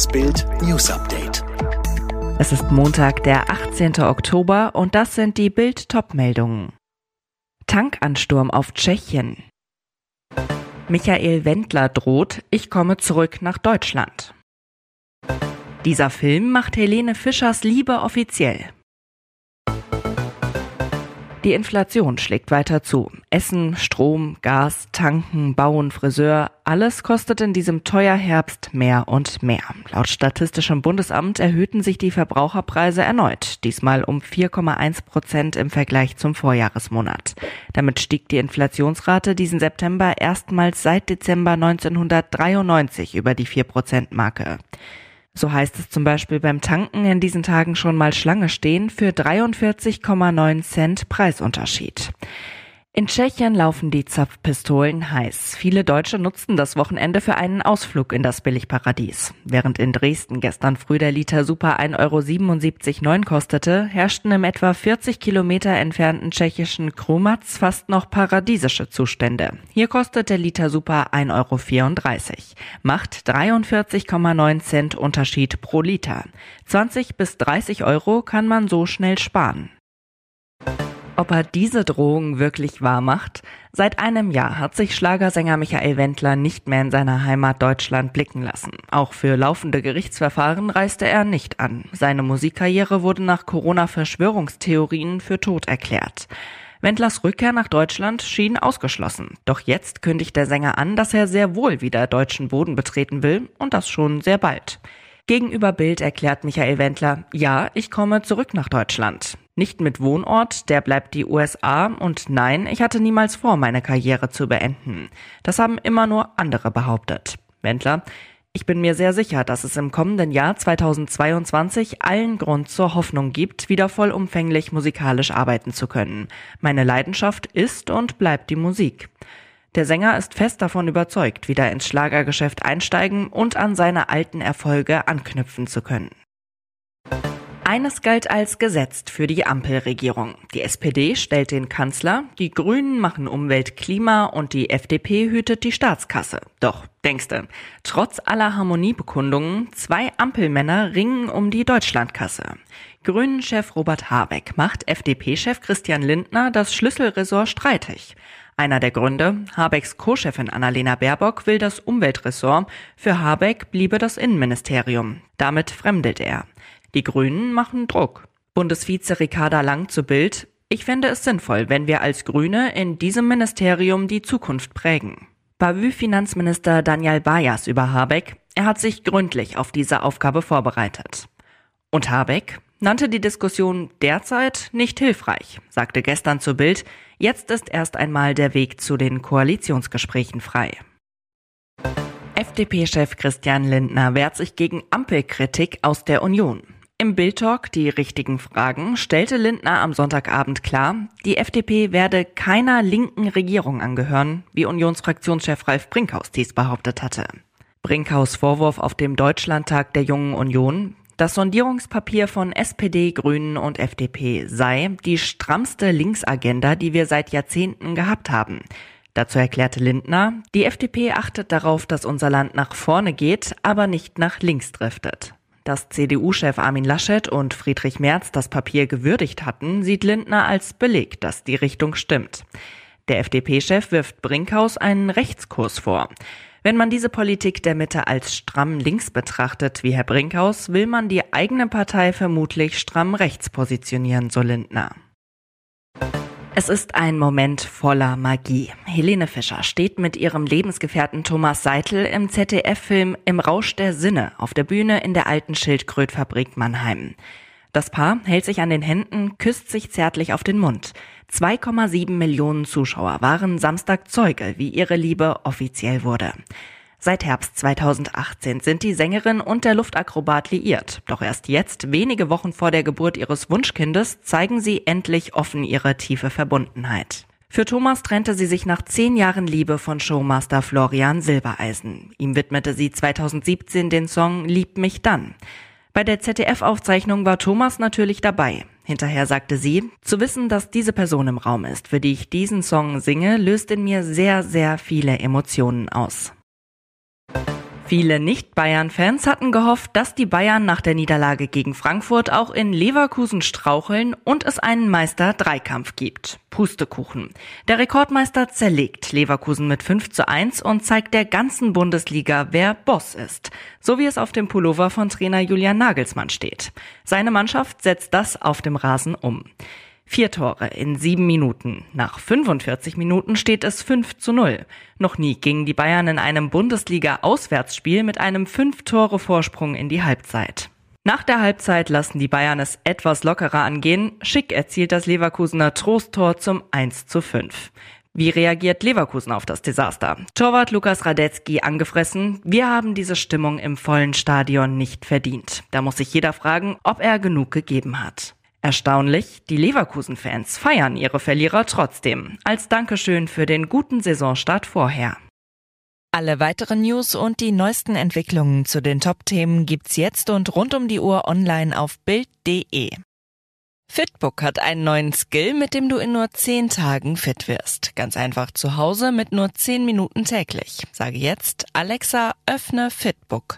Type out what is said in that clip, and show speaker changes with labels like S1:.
S1: Das Bild News Update.
S2: Es ist Montag, der 18. Oktober und das sind die Bild Topmeldungen. Tankansturm auf Tschechien. Michael Wendler droht, ich komme zurück nach Deutschland. Dieser Film macht Helene Fischers Liebe offiziell. Die Inflation schlägt weiter zu. Essen, Strom, Gas, Tanken, Bauen, Friseur, alles kostet in diesem Teuerherbst mehr und mehr. Laut Statistischem Bundesamt erhöhten sich die Verbraucherpreise erneut, diesmal um 4,1 Prozent im Vergleich zum Vorjahresmonat. Damit stieg die Inflationsrate diesen September erstmals seit Dezember 1993 über die 4 Prozent Marke. So heißt es zum Beispiel beim Tanken in diesen Tagen schon mal Schlange stehen für 43,9 Cent Preisunterschied. In Tschechien laufen die Zapfpistolen heiß. Viele Deutsche nutzten das Wochenende für einen Ausflug in das Billigparadies. Während in Dresden gestern früh der Liter Super 1,77,9 Euro kostete, herrschten im etwa 40 Kilometer entfernten tschechischen Krumatz fast noch paradiesische Zustände. Hier kostet der Liter Super 1,34 Euro. Macht 43,9 Cent Unterschied pro Liter. 20 bis 30 Euro kann man so schnell sparen. Ob er diese Drohung wirklich wahr macht? Seit einem Jahr hat sich Schlagersänger Michael Wendler nicht mehr in seiner Heimat Deutschland blicken lassen. Auch für laufende Gerichtsverfahren reiste er nicht an. Seine Musikkarriere wurde nach Corona-Verschwörungstheorien für tot erklärt. Wendlers Rückkehr nach Deutschland schien ausgeschlossen. Doch jetzt kündigt der Sänger an, dass er sehr wohl wieder deutschen Boden betreten will und das schon sehr bald. Gegenüber Bild erklärt Michael Wendler, ja, ich komme zurück nach Deutschland. Nicht mit Wohnort, der bleibt die USA und nein, ich hatte niemals vor, meine Karriere zu beenden. Das haben immer nur andere behauptet. Wendler, ich bin mir sehr sicher, dass es im kommenden Jahr 2022 allen Grund zur Hoffnung gibt, wieder vollumfänglich musikalisch arbeiten zu können. Meine Leidenschaft ist und bleibt die Musik. Der Sänger ist fest davon überzeugt, wieder ins Schlagergeschäft einsteigen und an seine alten Erfolge anknüpfen zu können. Eines galt als gesetzt für die Ampelregierung. Die SPD stellt den Kanzler, die Grünen machen Umwelt, Klima und die FDP hütet die Staatskasse. Doch, denkste, trotz aller Harmoniebekundungen, zwei Ampelmänner ringen um die Deutschlandkasse. Grünen-Chef Robert Habeck macht FDP-Chef Christian Lindner das Schlüsselressort streitig. Einer der Gründe, Habecks Co-Chefin Annalena Baerbock will das Umweltressort, für Habeck bliebe das Innenministerium. Damit fremdelt er. Die Grünen machen Druck. Bundesvize Ricarda Lang zu Bild, ich fände es sinnvoll, wenn wir als Grüne in diesem Ministerium die Zukunft prägen. Bavü-Finanzminister Daniel Bayas über Habeck, er hat sich gründlich auf diese Aufgabe vorbereitet. Und Habeck nannte die Diskussion derzeit nicht hilfreich, sagte gestern zu Bild, Jetzt ist erst einmal der Weg zu den Koalitionsgesprächen frei. FDP-Chef Christian Lindner wehrt sich gegen Ampelkritik aus der Union. Im Bildtalk die richtigen Fragen stellte Lindner am Sonntagabend klar, die FDP werde keiner linken Regierung angehören, wie Unionsfraktionschef Ralf Brinkhaus dies behauptet hatte. Brinkhaus Vorwurf auf dem Deutschlandtag der Jungen Union, das Sondierungspapier von SPD, Grünen und FDP sei die strammste Linksagenda, die wir seit Jahrzehnten gehabt haben. Dazu erklärte Lindner, die FDP achtet darauf, dass unser Land nach vorne geht, aber nicht nach links driftet. Dass CDU-Chef Armin Laschet und Friedrich Merz das Papier gewürdigt hatten, sieht Lindner als Beleg, dass die Richtung stimmt. Der FDP-Chef wirft Brinkhaus einen Rechtskurs vor. Wenn man diese Politik der Mitte als stramm links betrachtet, wie Herr Brinkhaus, will man die eigene Partei vermutlich stramm rechts positionieren, so Lindner. Es ist ein Moment voller Magie. Helene Fischer steht mit ihrem Lebensgefährten Thomas Seitel im ZDF-Film Im Rausch der Sinne auf der Bühne in der alten Schildkrötfabrik Mannheim. Das Paar hält sich an den Händen, küsst sich zärtlich auf den Mund. 2,7 Millionen Zuschauer waren Samstag Zeuge, wie ihre Liebe offiziell wurde. Seit Herbst 2018 sind die Sängerin und der Luftakrobat liiert. Doch erst jetzt, wenige Wochen vor der Geburt ihres Wunschkindes, zeigen sie endlich offen ihre tiefe Verbundenheit. Für Thomas trennte sie sich nach zehn Jahren Liebe von Showmaster Florian Silbereisen. Ihm widmete sie 2017 den Song Lieb mich dann. Bei der ZDF-Aufzeichnung war Thomas natürlich dabei. Hinterher sagte sie, zu wissen, dass diese Person im Raum ist, für die ich diesen Song singe, löst in mir sehr, sehr viele Emotionen aus. Viele Nicht-Bayern-Fans hatten gehofft, dass die Bayern nach der Niederlage gegen Frankfurt auch in Leverkusen straucheln und es einen Meister-Dreikampf gibt. Pustekuchen. Der Rekordmeister zerlegt Leverkusen mit 5 zu 1 und zeigt der ganzen Bundesliga, wer Boss ist. So wie es auf dem Pullover von Trainer Julian Nagelsmann steht. Seine Mannschaft setzt das auf dem Rasen um. Vier Tore in sieben Minuten. Nach 45 Minuten steht es 5 zu 0. Noch nie gingen die Bayern in einem Bundesliga-Auswärtsspiel mit einem Fünf-Tore-Vorsprung in die Halbzeit. Nach der Halbzeit lassen die Bayern es etwas lockerer angehen. Schick erzielt das Leverkusener Trosttor zum 1 zu 5. Wie reagiert Leverkusen auf das Desaster? Torwart Lukas Radetzky angefressen. Wir haben diese Stimmung im vollen Stadion nicht verdient. Da muss sich jeder fragen, ob er genug gegeben hat. Erstaunlich, die Leverkusen-Fans feiern ihre Verlierer trotzdem, als Dankeschön für den guten Saisonstart vorher.
S3: Alle weiteren News und die neuesten Entwicklungen zu den Top-Themen gibt's jetzt und rund um die Uhr online auf Bild.de. Fitbook hat einen neuen Skill, mit dem du in nur 10 Tagen fit wirst. Ganz einfach zu Hause mit nur 10 Minuten täglich. Sage jetzt, Alexa, öffne Fitbook.